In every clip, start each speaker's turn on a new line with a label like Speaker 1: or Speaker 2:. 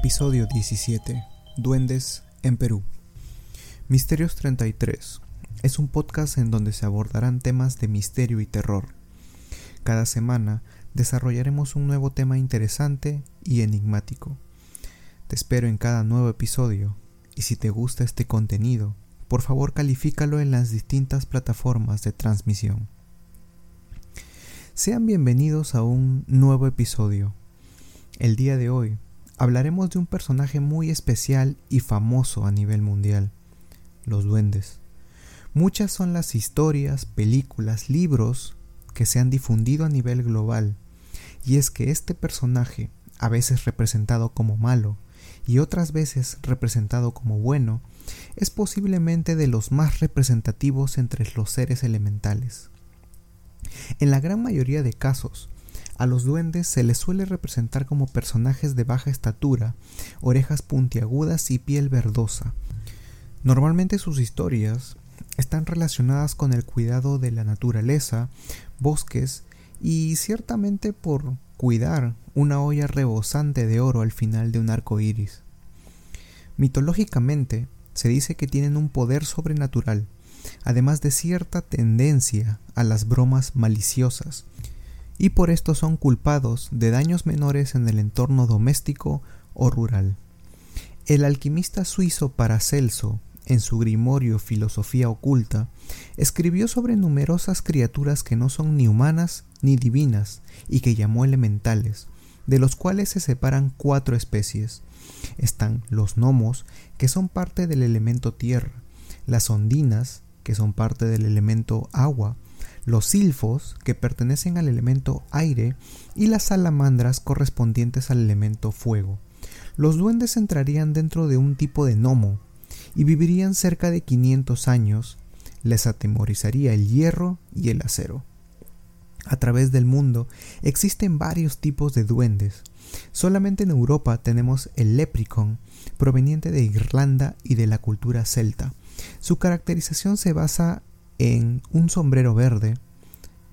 Speaker 1: Episodio 17. Duendes en Perú. Misterios 33. Es un podcast en donde se abordarán temas de misterio y terror. Cada semana desarrollaremos un nuevo tema interesante y enigmático. Te espero en cada nuevo episodio y si te gusta este contenido, por favor califícalo en las distintas plataformas de transmisión. Sean bienvenidos a un nuevo episodio. El día de hoy hablaremos de un personaje muy especial y famoso a nivel mundial, los duendes. Muchas son las historias, películas, libros que se han difundido a nivel global, y es que este personaje, a veces representado como malo y otras veces representado como bueno, es posiblemente de los más representativos entre los seres elementales. En la gran mayoría de casos, a los duendes se les suele representar como personajes de baja estatura, orejas puntiagudas y piel verdosa. Normalmente sus historias están relacionadas con el cuidado de la naturaleza, bosques y ciertamente por cuidar una olla rebosante de oro al final de un arco iris. Mitológicamente, se dice que tienen un poder sobrenatural, además de cierta tendencia a las bromas maliciosas, y por esto son culpados de daños menores en el entorno doméstico o rural. El alquimista suizo Paracelso, en su grimorio Filosofía Oculta, escribió sobre numerosas criaturas que no son ni humanas ni divinas y que llamó elementales, de los cuales se separan cuatro especies. Están los gnomos, que son parte del elemento tierra, las ondinas, que son parte del elemento agua, los silfos, que pertenecen al elemento aire, y las salamandras correspondientes al elemento fuego. Los duendes entrarían dentro de un tipo de gnomo, y vivirían cerca de 500 años, les atemorizaría el hierro y el acero. A través del mundo existen varios tipos de duendes. Solamente en Europa tenemos el leprechaun, proveniente de Irlanda y de la cultura celta. Su caracterización se basa en un sombrero verde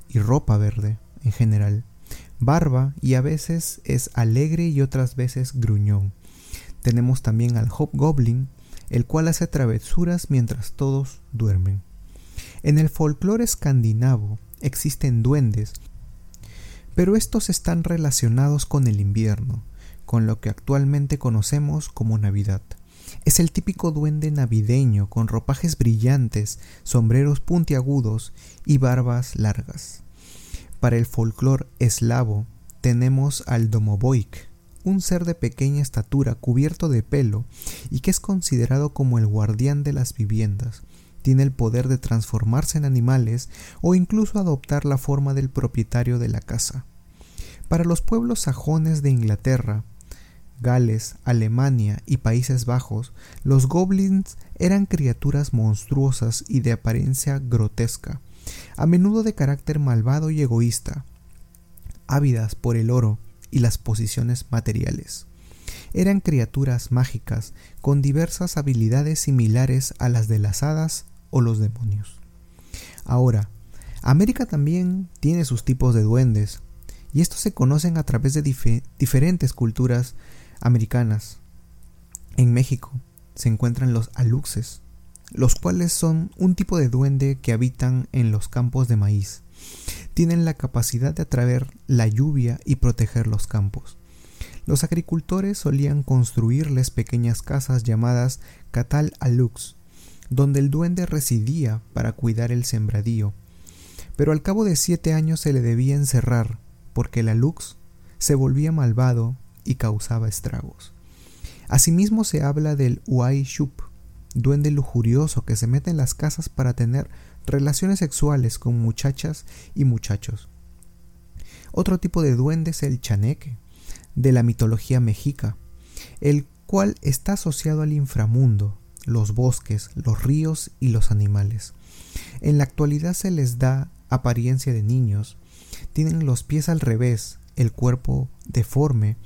Speaker 1: y ropa verde en general, barba y a veces es alegre y otras veces gruñón. Tenemos también al hobgoblin, el cual hace travesuras mientras todos duermen. En el folclore escandinavo existen duendes, pero estos están relacionados con el invierno, con lo que actualmente conocemos como Navidad. Es el típico duende navideño con ropajes brillantes, sombreros puntiagudos y barbas largas. Para el folclore eslavo tenemos al Domovoik, un ser de pequeña estatura cubierto de pelo y que es considerado como el guardián de las viviendas. Tiene el poder de transformarse en animales o incluso adoptar la forma del propietario de la casa. Para los pueblos sajones de Inglaterra, Gales, Alemania y Países Bajos, los goblins eran criaturas monstruosas y de apariencia grotesca, a menudo de carácter malvado y egoísta, ávidas por el oro y las posiciones materiales. Eran criaturas mágicas con diversas habilidades similares a las de las hadas o los demonios. Ahora, América también tiene sus tipos de duendes, y estos se conocen a través de diferentes culturas americanas. En México se encuentran los aluxes, los cuales son un tipo de duende que habitan en los campos de maíz. Tienen la capacidad de atraer la lluvia y proteger los campos. Los agricultores solían construirles pequeñas casas llamadas catal alux, donde el duende residía para cuidar el sembradío. Pero al cabo de siete años se le debía encerrar, porque el alux se volvía malvado y causaba estragos. Asimismo se habla del Uai duende lujurioso que se mete en las casas para tener relaciones sexuales con muchachas y muchachos. Otro tipo de duende es el chaneque, de la mitología mexica, el cual está asociado al inframundo, los bosques, los ríos y los animales. En la actualidad se les da apariencia de niños, tienen los pies al revés, el cuerpo deforme,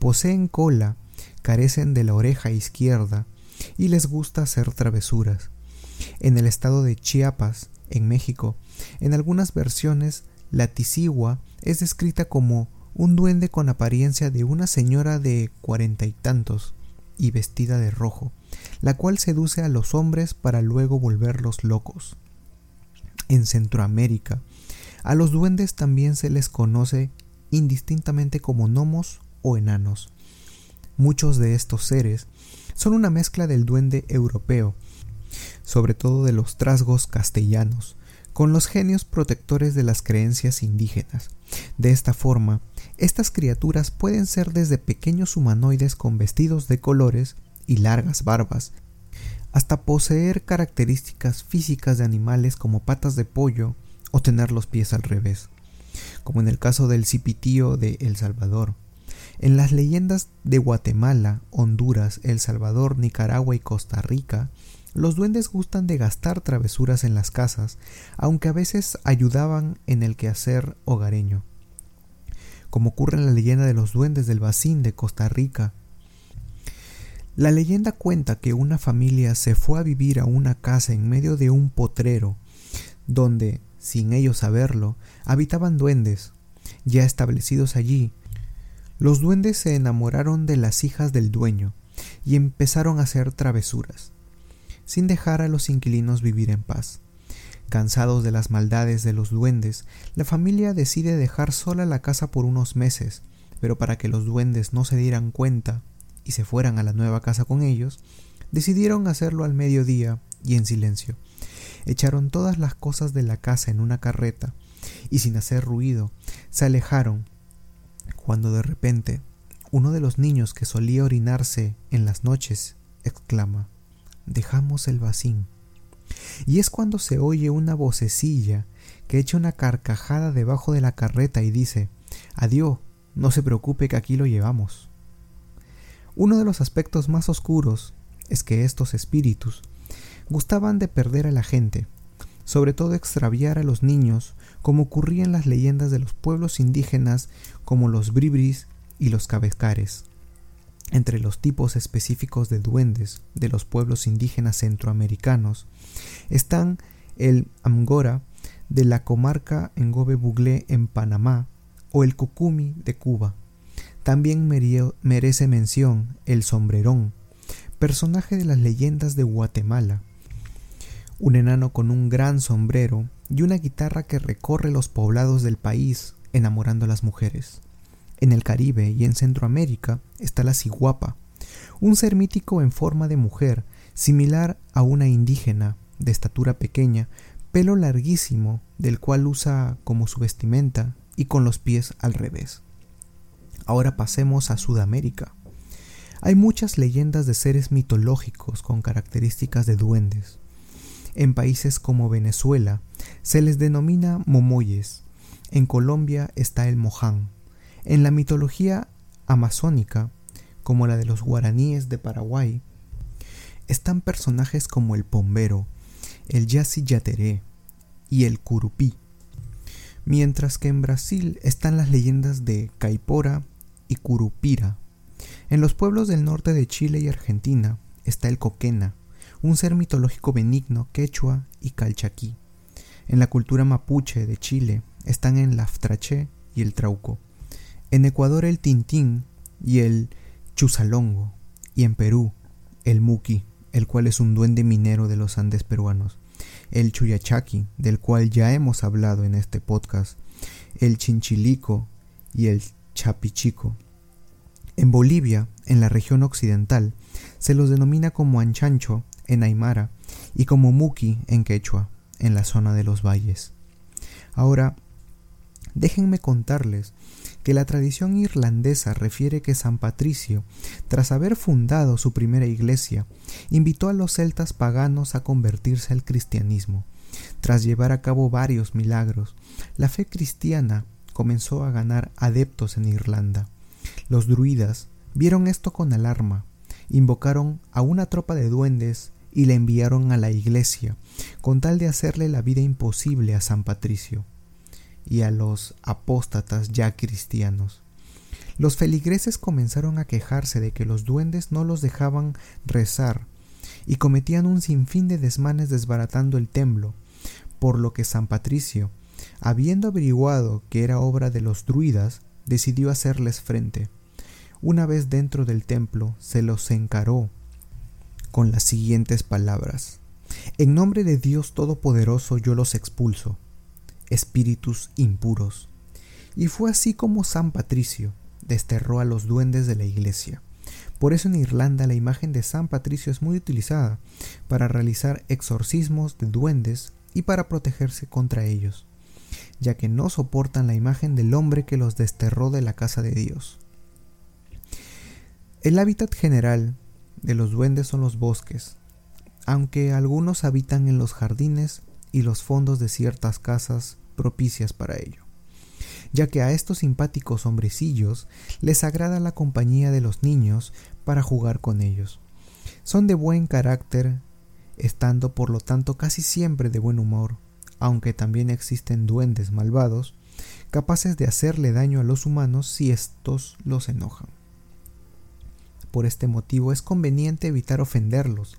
Speaker 1: poseen cola, carecen de la oreja izquierda y les gusta hacer travesuras. En el estado de Chiapas, en México, en algunas versiones, la tisigua es descrita como un duende con apariencia de una señora de cuarenta y tantos y vestida de rojo, la cual seduce a los hombres para luego volverlos locos. En Centroamérica, a los duendes también se les conoce indistintamente como gnomos o enanos. Muchos de estos seres son una mezcla del duende europeo, sobre todo de los trasgos castellanos, con los genios protectores de las creencias indígenas. De esta forma, estas criaturas pueden ser desde pequeños humanoides con vestidos de colores y largas barbas, hasta poseer características físicas de animales como patas de pollo o tener los pies al revés, como en el caso del cipitío de El Salvador. En las leyendas de Guatemala, Honduras, El Salvador, Nicaragua y Costa Rica, los duendes gustan de gastar travesuras en las casas, aunque a veces ayudaban en el quehacer hogareño. Como ocurre en la leyenda de los duendes del Bacín de Costa Rica. La leyenda cuenta que una familia se fue a vivir a una casa en medio de un potrero, donde, sin ellos saberlo, habitaban duendes. Ya establecidos allí, los duendes se enamoraron de las hijas del dueño y empezaron a hacer travesuras sin dejar a los inquilinos vivir en paz. Cansados de las maldades de los duendes, la familia decide dejar sola la casa por unos meses, pero para que los duendes no se dieran cuenta y se fueran a la nueva casa con ellos, decidieron hacerlo al mediodía y en silencio. Echaron todas las cosas de la casa en una carreta y sin hacer ruido se alejaron cuando de repente uno de los niños que solía orinarse en las noches exclama dejamos el vacín. Y es cuando se oye una vocecilla que echa una carcajada debajo de la carreta y dice Adiós, no se preocupe que aquí lo llevamos. Uno de los aspectos más oscuros es que estos espíritus gustaban de perder a la gente, sobre todo extraviar a los niños, como ocurría en las leyendas de los pueblos indígenas como los bribris y los cabezcares. Entre los tipos específicos de duendes de los pueblos indígenas centroamericanos están el Amgora de la comarca Ngobe Buglé en Panamá o el Kukumi de Cuba. También merece mención el sombrerón, personaje de las leyendas de Guatemala, un enano con un gran sombrero y una guitarra que recorre los poblados del país enamorando a las mujeres. En el Caribe y en Centroamérica está la ciguapa, un ser mítico en forma de mujer, similar a una indígena, de estatura pequeña, pelo larguísimo, del cual usa como su vestimenta y con los pies al revés. Ahora pasemos a Sudamérica. Hay muchas leyendas de seres mitológicos con características de duendes. En países como Venezuela se les denomina momoyes. En Colombia está el moján. En la mitología amazónica, como la de los guaraníes de Paraguay, están personajes como el pombero, el yasi yateré y el curupí, mientras que en Brasil están las leyendas de Caipora y Curupira. En los pueblos del norte de Chile y Argentina está el coquena, un ser mitológico benigno quechua y calchaquí. En la cultura mapuche de Chile están el laftraché y el trauco. En Ecuador el tintín y el chusalongo. Y en Perú el muki, el cual es un duende minero de los Andes peruanos. El chuyachaki, del cual ya hemos hablado en este podcast. El chinchilico y el chapichico. En Bolivia, en la región occidental, se los denomina como anchancho en Aymara y como muki en quechua, en la zona de los valles. Ahora, déjenme contarles que la tradición irlandesa refiere que San Patricio, tras haber fundado su primera iglesia, invitó a los celtas paganos a convertirse al cristianismo. Tras llevar a cabo varios milagros, la fe cristiana comenzó a ganar adeptos en Irlanda. Los druidas vieron esto con alarma, invocaron a una tropa de duendes y la enviaron a la iglesia, con tal de hacerle la vida imposible a San Patricio y a los apóstatas ya cristianos. Los feligreses comenzaron a quejarse de que los duendes no los dejaban rezar y cometían un sinfín de desmanes desbaratando el templo, por lo que San Patricio, habiendo averiguado que era obra de los druidas, decidió hacerles frente. Una vez dentro del templo, se los encaró con las siguientes palabras. En nombre de Dios Todopoderoso yo los expulso, espíritus impuros. Y fue así como San Patricio desterró a los duendes de la iglesia. Por eso en Irlanda la imagen de San Patricio es muy utilizada para realizar exorcismos de duendes y para protegerse contra ellos, ya que no soportan la imagen del hombre que los desterró de la casa de Dios. El hábitat general de los duendes son los bosques, aunque algunos habitan en los jardines y los fondos de ciertas casas propicias para ello, ya que a estos simpáticos hombrecillos les agrada la compañía de los niños para jugar con ellos. Son de buen carácter, estando por lo tanto casi siempre de buen humor, aunque también existen duendes malvados, capaces de hacerle daño a los humanos si éstos los enojan. Por este motivo es conveniente evitar ofenderlos,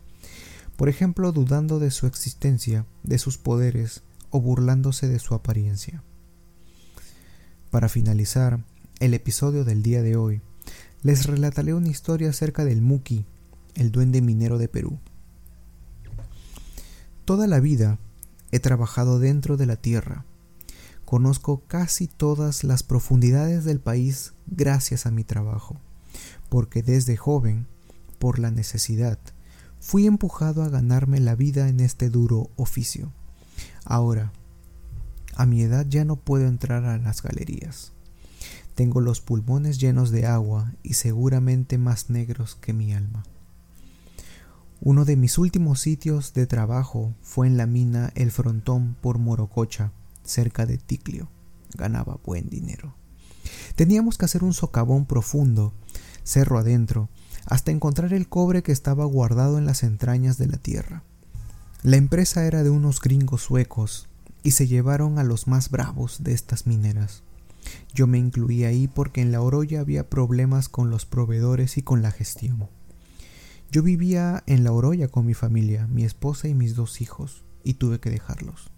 Speaker 1: por ejemplo dudando de su existencia, de sus poderes o burlándose de su apariencia. Para finalizar el episodio del día de hoy, les relataré una historia acerca del Muki, el duende minero de Perú. Toda la vida he trabajado dentro de la tierra. Conozco casi todas las profundidades del país gracias a mi trabajo porque desde joven, por la necesidad, fui empujado a ganarme la vida en este duro oficio. Ahora, a mi edad ya no puedo entrar a las galerías. Tengo los pulmones llenos de agua y seguramente más negros que mi alma. Uno de mis últimos sitios de trabajo fue en la mina El Frontón por Morococha, cerca de Ticlio. Ganaba buen dinero. Teníamos que hacer un socavón profundo cerro adentro, hasta encontrar el cobre que estaba guardado en las entrañas de la tierra. La empresa era de unos gringos suecos y se llevaron a los más bravos de estas mineras. Yo me incluí ahí porque en la Oroya había problemas con los proveedores y con la gestión. Yo vivía en la Oroya con mi familia, mi esposa y mis dos hijos, y tuve que dejarlos.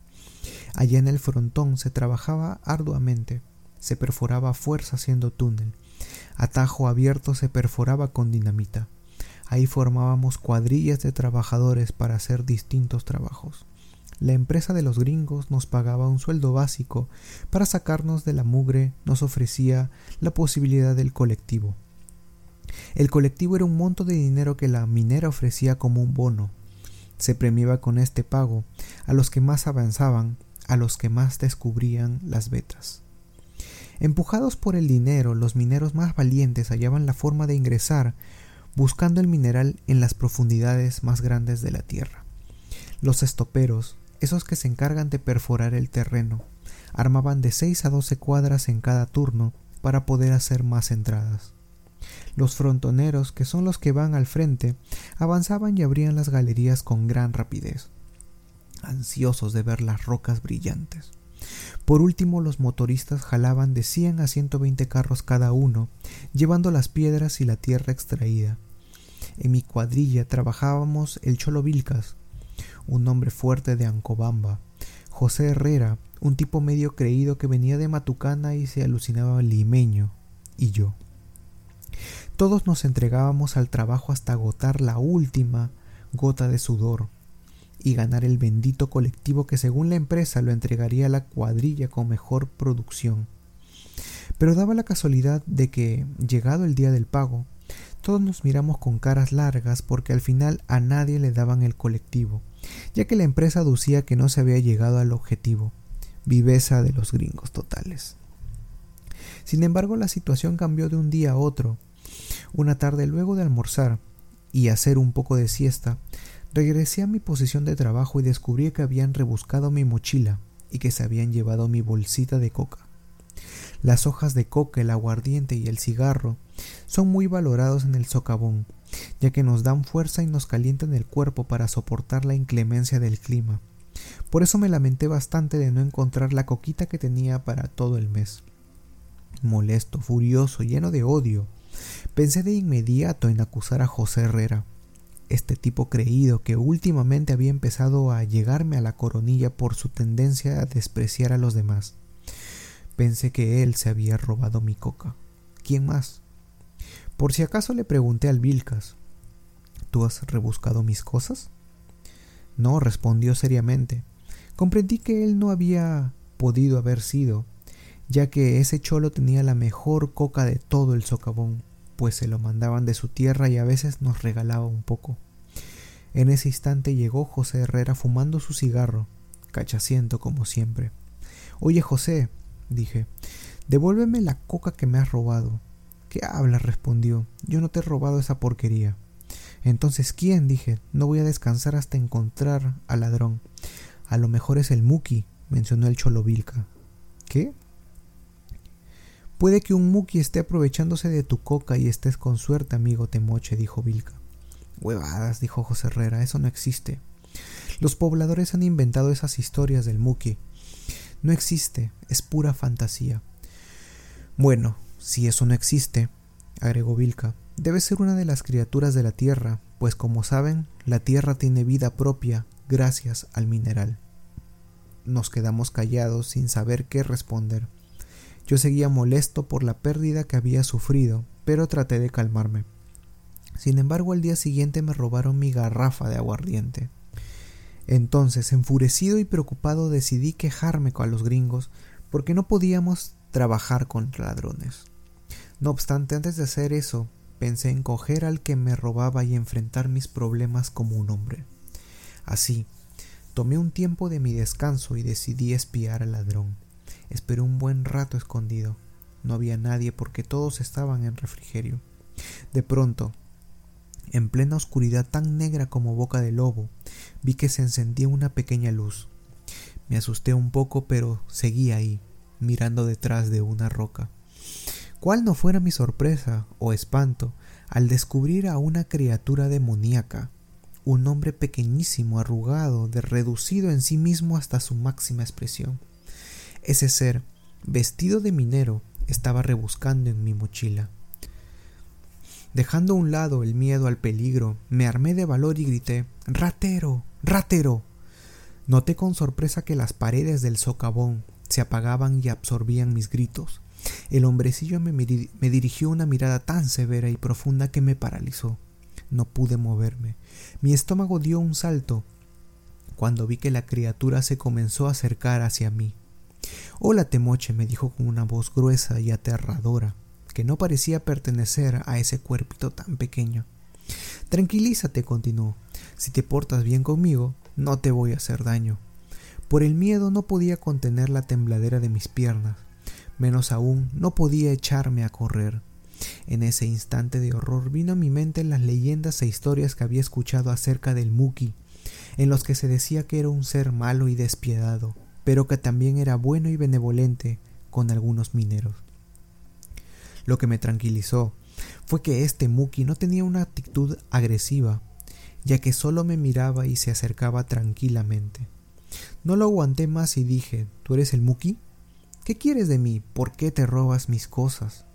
Speaker 1: Allá en el frontón se trabajaba arduamente, se perforaba a fuerza haciendo túnel, Atajo abierto se perforaba con dinamita. Ahí formábamos cuadrillas de trabajadores para hacer distintos trabajos. La empresa de los gringos nos pagaba un sueldo básico, para sacarnos de la mugre nos ofrecía la posibilidad del colectivo. El colectivo era un monto de dinero que la minera ofrecía como un bono. Se premiaba con este pago a los que más avanzaban, a los que más descubrían las vetas. Empujados por el dinero, los mineros más valientes hallaban la forma de ingresar buscando el mineral en las profundidades más grandes de la tierra. Los estoperos, esos que se encargan de perforar el terreno, armaban de seis a doce cuadras en cada turno para poder hacer más entradas. Los frontoneros, que son los que van al frente, avanzaban y abrían las galerías con gran rapidez, ansiosos de ver las rocas brillantes. Por último, los motoristas jalaban de 100 a 120 carros cada uno, llevando las piedras y la tierra extraída. En mi cuadrilla trabajábamos el Cholo Vilcas, un hombre fuerte de Ancobamba, José Herrera, un tipo medio creído que venía de Matucana y se alucinaba limeño, y yo. Todos nos entregábamos al trabajo hasta agotar la última gota de sudor, y ganar el bendito colectivo que según la empresa lo entregaría a la cuadrilla con mejor producción. Pero daba la casualidad de que, llegado el día del pago, todos nos miramos con caras largas porque al final a nadie le daban el colectivo, ya que la empresa aducía que no se había llegado al objetivo, viveza de los gringos totales. Sin embargo, la situación cambió de un día a otro. Una tarde luego de almorzar y hacer un poco de siesta, Regresé a mi posición de trabajo y descubrí que habían rebuscado mi mochila y que se habían llevado mi bolsita de coca. Las hojas de coca, el aguardiente y el cigarro son muy valorados en el socavón, ya que nos dan fuerza y nos calientan el cuerpo para soportar la inclemencia del clima. Por eso me lamenté bastante de no encontrar la coquita que tenía para todo el mes. Molesto, furioso, lleno de odio, pensé de inmediato en acusar a José Herrera, este tipo creído que últimamente había empezado a llegarme a la coronilla por su tendencia a despreciar a los demás. Pensé que él se había robado mi coca. ¿Quién más? Por si acaso le pregunté al Vilcas. ¿Tú has rebuscado mis cosas? No, respondió seriamente. Comprendí que él no había podido haber sido, ya que ese cholo tenía la mejor coca de todo el socavón, pues se lo mandaban de su tierra y a veces nos regalaba un poco. En ese instante llegó José Herrera fumando su cigarro, cachaciento como siempre. Oye José, dije, devuélveme la coca que me has robado. ¿Qué hablas? respondió. Yo no te he robado esa porquería. Entonces, ¿quién? dije. No voy a descansar hasta encontrar al ladrón. A lo mejor es el Muki, mencionó el Cholovilca. ¿Qué? Puede que un Muki esté aprovechándose de tu coca y estés con suerte, amigo Temoche, dijo Vilca. Huevadas, dijo José Herrera, eso no existe. Los pobladores han inventado esas historias del Muki. No existe, es pura fantasía. Bueno, si eso no existe, agregó Vilca, debe ser una de las criaturas de la Tierra, pues como saben, la Tierra tiene vida propia gracias al mineral. Nos quedamos callados sin saber qué responder. Yo seguía molesto por la pérdida que había sufrido, pero traté de calmarme. Sin embargo, al día siguiente me robaron mi garrafa de aguardiente. Entonces, enfurecido y preocupado, decidí quejarme con los gringos porque no podíamos trabajar contra ladrones. No obstante, antes de hacer eso, pensé en coger al que me robaba y enfrentar mis problemas como un hombre. Así, tomé un tiempo de mi descanso y decidí espiar al ladrón. Esperé un buen rato escondido. No había nadie porque todos estaban en refrigerio. De pronto, en plena oscuridad tan negra como boca de lobo, vi que se encendía una pequeña luz. Me asusté un poco, pero seguí ahí, mirando detrás de una roca. ¿Cuál no fuera mi sorpresa o espanto al descubrir a una criatura demoníaca, un hombre pequeñísimo, arrugado, de reducido en sí mismo hasta su máxima expresión? Ese ser, vestido de minero, estaba rebuscando en mi mochila. Dejando a un lado el miedo al peligro, me armé de valor y grité Ratero. Ratero. Noté con sorpresa que las paredes del socavón se apagaban y absorbían mis gritos. El hombrecillo me, me, dirigió una mirada tan severa y profunda que me paralizó. No pude moverme. Mi estómago dio un salto cuando vi que la criatura se comenzó a acercar hacia mí. Hola, Temoche, me dijo con una voz gruesa y aterradora que no parecía pertenecer a ese cuerpito tan pequeño. Tranquilízate, continuó. Si te portas bien conmigo, no te voy a hacer daño. Por el miedo no podía contener la tembladera de mis piernas. Menos aún, no podía echarme a correr. En ese instante de horror vino a mi mente las leyendas e historias que había escuchado acerca del Muki, en los que se decía que era un ser malo y despiadado, pero que también era bueno y benevolente con algunos mineros. Lo que me tranquilizó fue que este Muki no tenía una actitud agresiva, ya que solo me miraba y se acercaba tranquilamente. No lo aguanté más y dije ¿Tú eres el Muki? ¿Qué quieres de mí? ¿Por qué te robas mis cosas?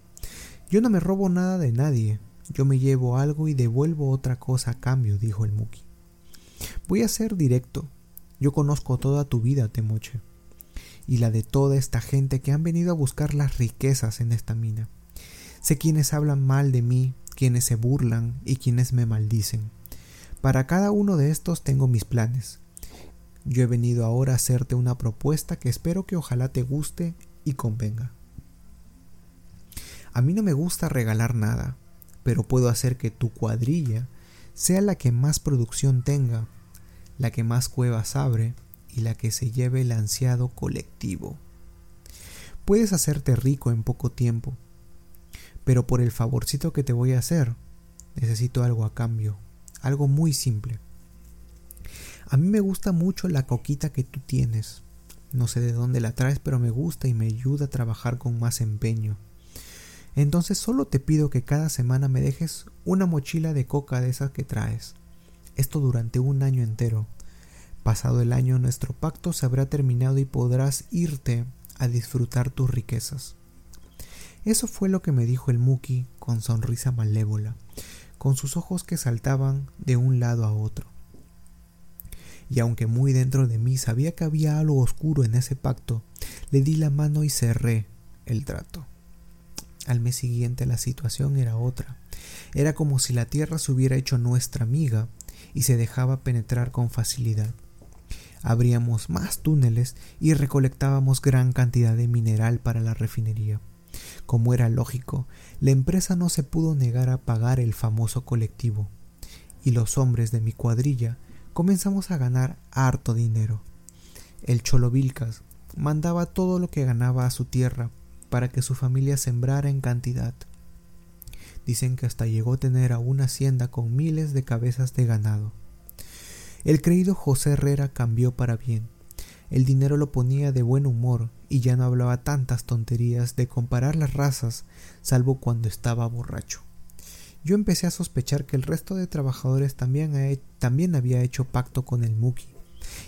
Speaker 1: Yo no me robo nada de nadie. Yo me llevo algo y devuelvo otra cosa a cambio, dijo el Muki. Voy a ser directo. Yo conozco toda tu vida, Temoche, y la de toda esta gente que han venido a buscar las riquezas en esta mina. Sé quienes hablan mal de mí, quienes se burlan y quienes me maldicen. Para cada uno de estos tengo mis planes. Yo he venido ahora a hacerte una propuesta que espero que ojalá te guste y convenga. A mí no me gusta regalar nada, pero puedo hacer que tu cuadrilla sea la que más producción tenga, la que más cuevas abre y la que se lleve el ansiado colectivo. Puedes hacerte rico en poco tiempo, pero por el favorcito que te voy a hacer, necesito algo a cambio, algo muy simple. A mí me gusta mucho la coquita que tú tienes. No sé de dónde la traes, pero me gusta y me ayuda a trabajar con más empeño. Entonces solo te pido que cada semana me dejes una mochila de coca de esas que traes. Esto durante un año entero. Pasado el año nuestro pacto se habrá terminado y podrás irte a disfrutar tus riquezas. Eso fue lo que me dijo el Muki con sonrisa malévola, con sus ojos que saltaban de un lado a otro. Y aunque muy dentro de mí sabía que había algo oscuro en ese pacto, Le di la mano y cerré el trato. Al mes siguiente la situación era otra. Era como si la tierra se hubiera hecho nuestra amiga y se dejaba penetrar con facilidad. Abríamos más túneles y recolectábamos gran cantidad de mineral para la refinería. Como era lógico, la empresa no se pudo negar a pagar el famoso colectivo, y los hombres de mi cuadrilla comenzamos a ganar harto dinero. El Cholo Vilcas mandaba todo lo que ganaba a su tierra para que su familia sembrara en cantidad. Dicen que hasta llegó a tener a una hacienda con miles de cabezas de ganado. El creído José Herrera cambió para bien. El dinero lo ponía de buen humor y ya no hablaba tantas tonterías de comparar las razas, salvo cuando estaba borracho. Yo empecé a sospechar que el resto de trabajadores también, había hecho pacto con el Muki,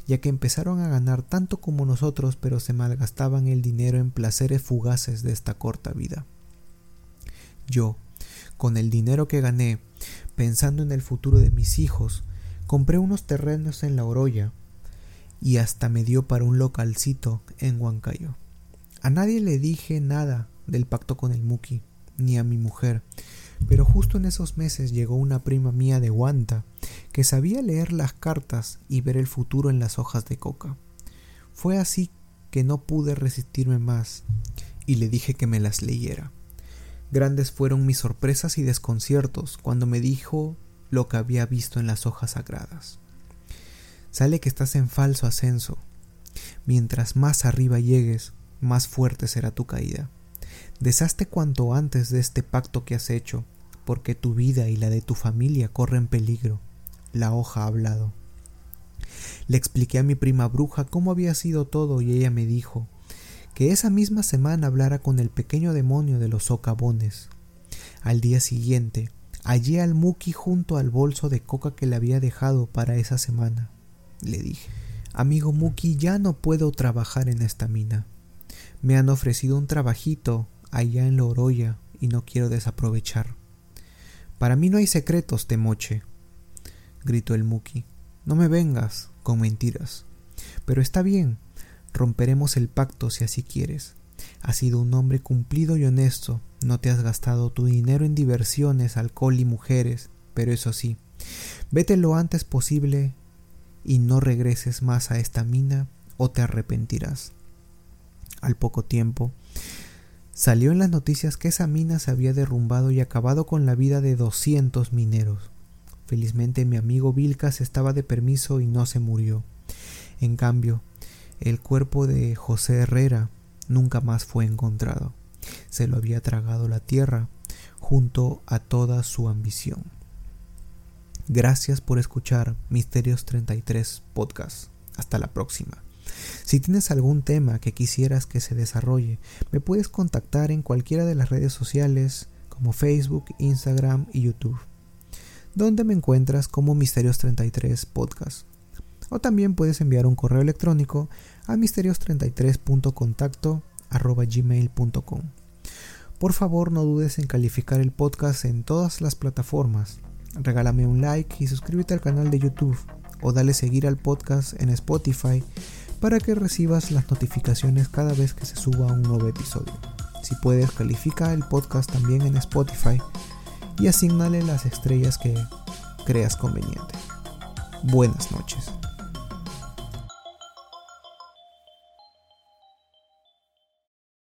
Speaker 1: ya que empezaron a ganar tanto como nosotros, pero se malgastaban el dinero en placeres fugaces de esta corta vida. Yo, con el dinero que gané, pensando en el futuro de mis hijos, compré unos terrenos en la Oroya y hasta me dio para un localcito en Huancayo. A nadie le dije nada del pacto con el Muki, ni a mi mujer, pero justo en esos meses llegó una prima mía de Huanta que sabía leer las cartas y ver el futuro en las hojas de coca. Fue así que no pude resistirme más y le dije que me las leyera. Grandes fueron mis sorpresas y desconciertos cuando me dijo lo que había visto en las hojas sagradas. Sale que estás en falso ascenso. Mientras más arriba llegues, más fuerte será tu caída. Deshazte cuanto antes de este pacto que has hecho, porque tu vida y la de tu familia corren peligro. La hoja ha hablado. Le expliqué a mi prima bruja cómo había sido todo y ella me dijo que esa misma semana hablara con el pequeño demonio de los socavones. Al día siguiente, hallé al Muki junto al bolso de coca que le había dejado para esa semana. Le dije, amigo Muki, ya no puedo trabajar en esta mina. Me han ofrecido un trabajito allá en Loroya y no quiero desaprovechar. Para mí no hay secretos, Temoche, gritó el Muki. No me vengas con mentiras. Pero está bien, romperemos el pacto si así quieres. Has sido un hombre cumplido y honesto, no te has gastado tu dinero en diversiones, alcohol y mujeres, pero eso sí, vete lo antes posible y no regreses más a esta mina o te arrepentirás. Al poco tiempo, Salió en las noticias que esa mina se había derrumbado y acabado con la vida de doscientos mineros. Felizmente mi amigo Vilcas estaba de permiso y no se murió. En cambio, el cuerpo de José Herrera nunca más fue encontrado. Se lo había tragado la tierra junto a toda su ambición. Gracias por escuchar Misterios 33 Podcast. Hasta la próxima. Si tienes algún tema que quisieras que se desarrolle, me puedes contactar en cualquiera de las redes sociales como Facebook, Instagram y YouTube, donde me encuentras como Misterios33 Podcast. O también puedes enviar un correo electrónico a misterios33.contacto@gmail.com. Por favor, no dudes en calificar el podcast en todas las plataformas. Regálame un like y suscríbete al canal de YouTube o dale seguir al podcast en Spotify para que recibas las notificaciones cada vez que se suba un nuevo episodio. Si puedes, califica el podcast también en Spotify y asignale las estrellas que creas conveniente. Buenas noches.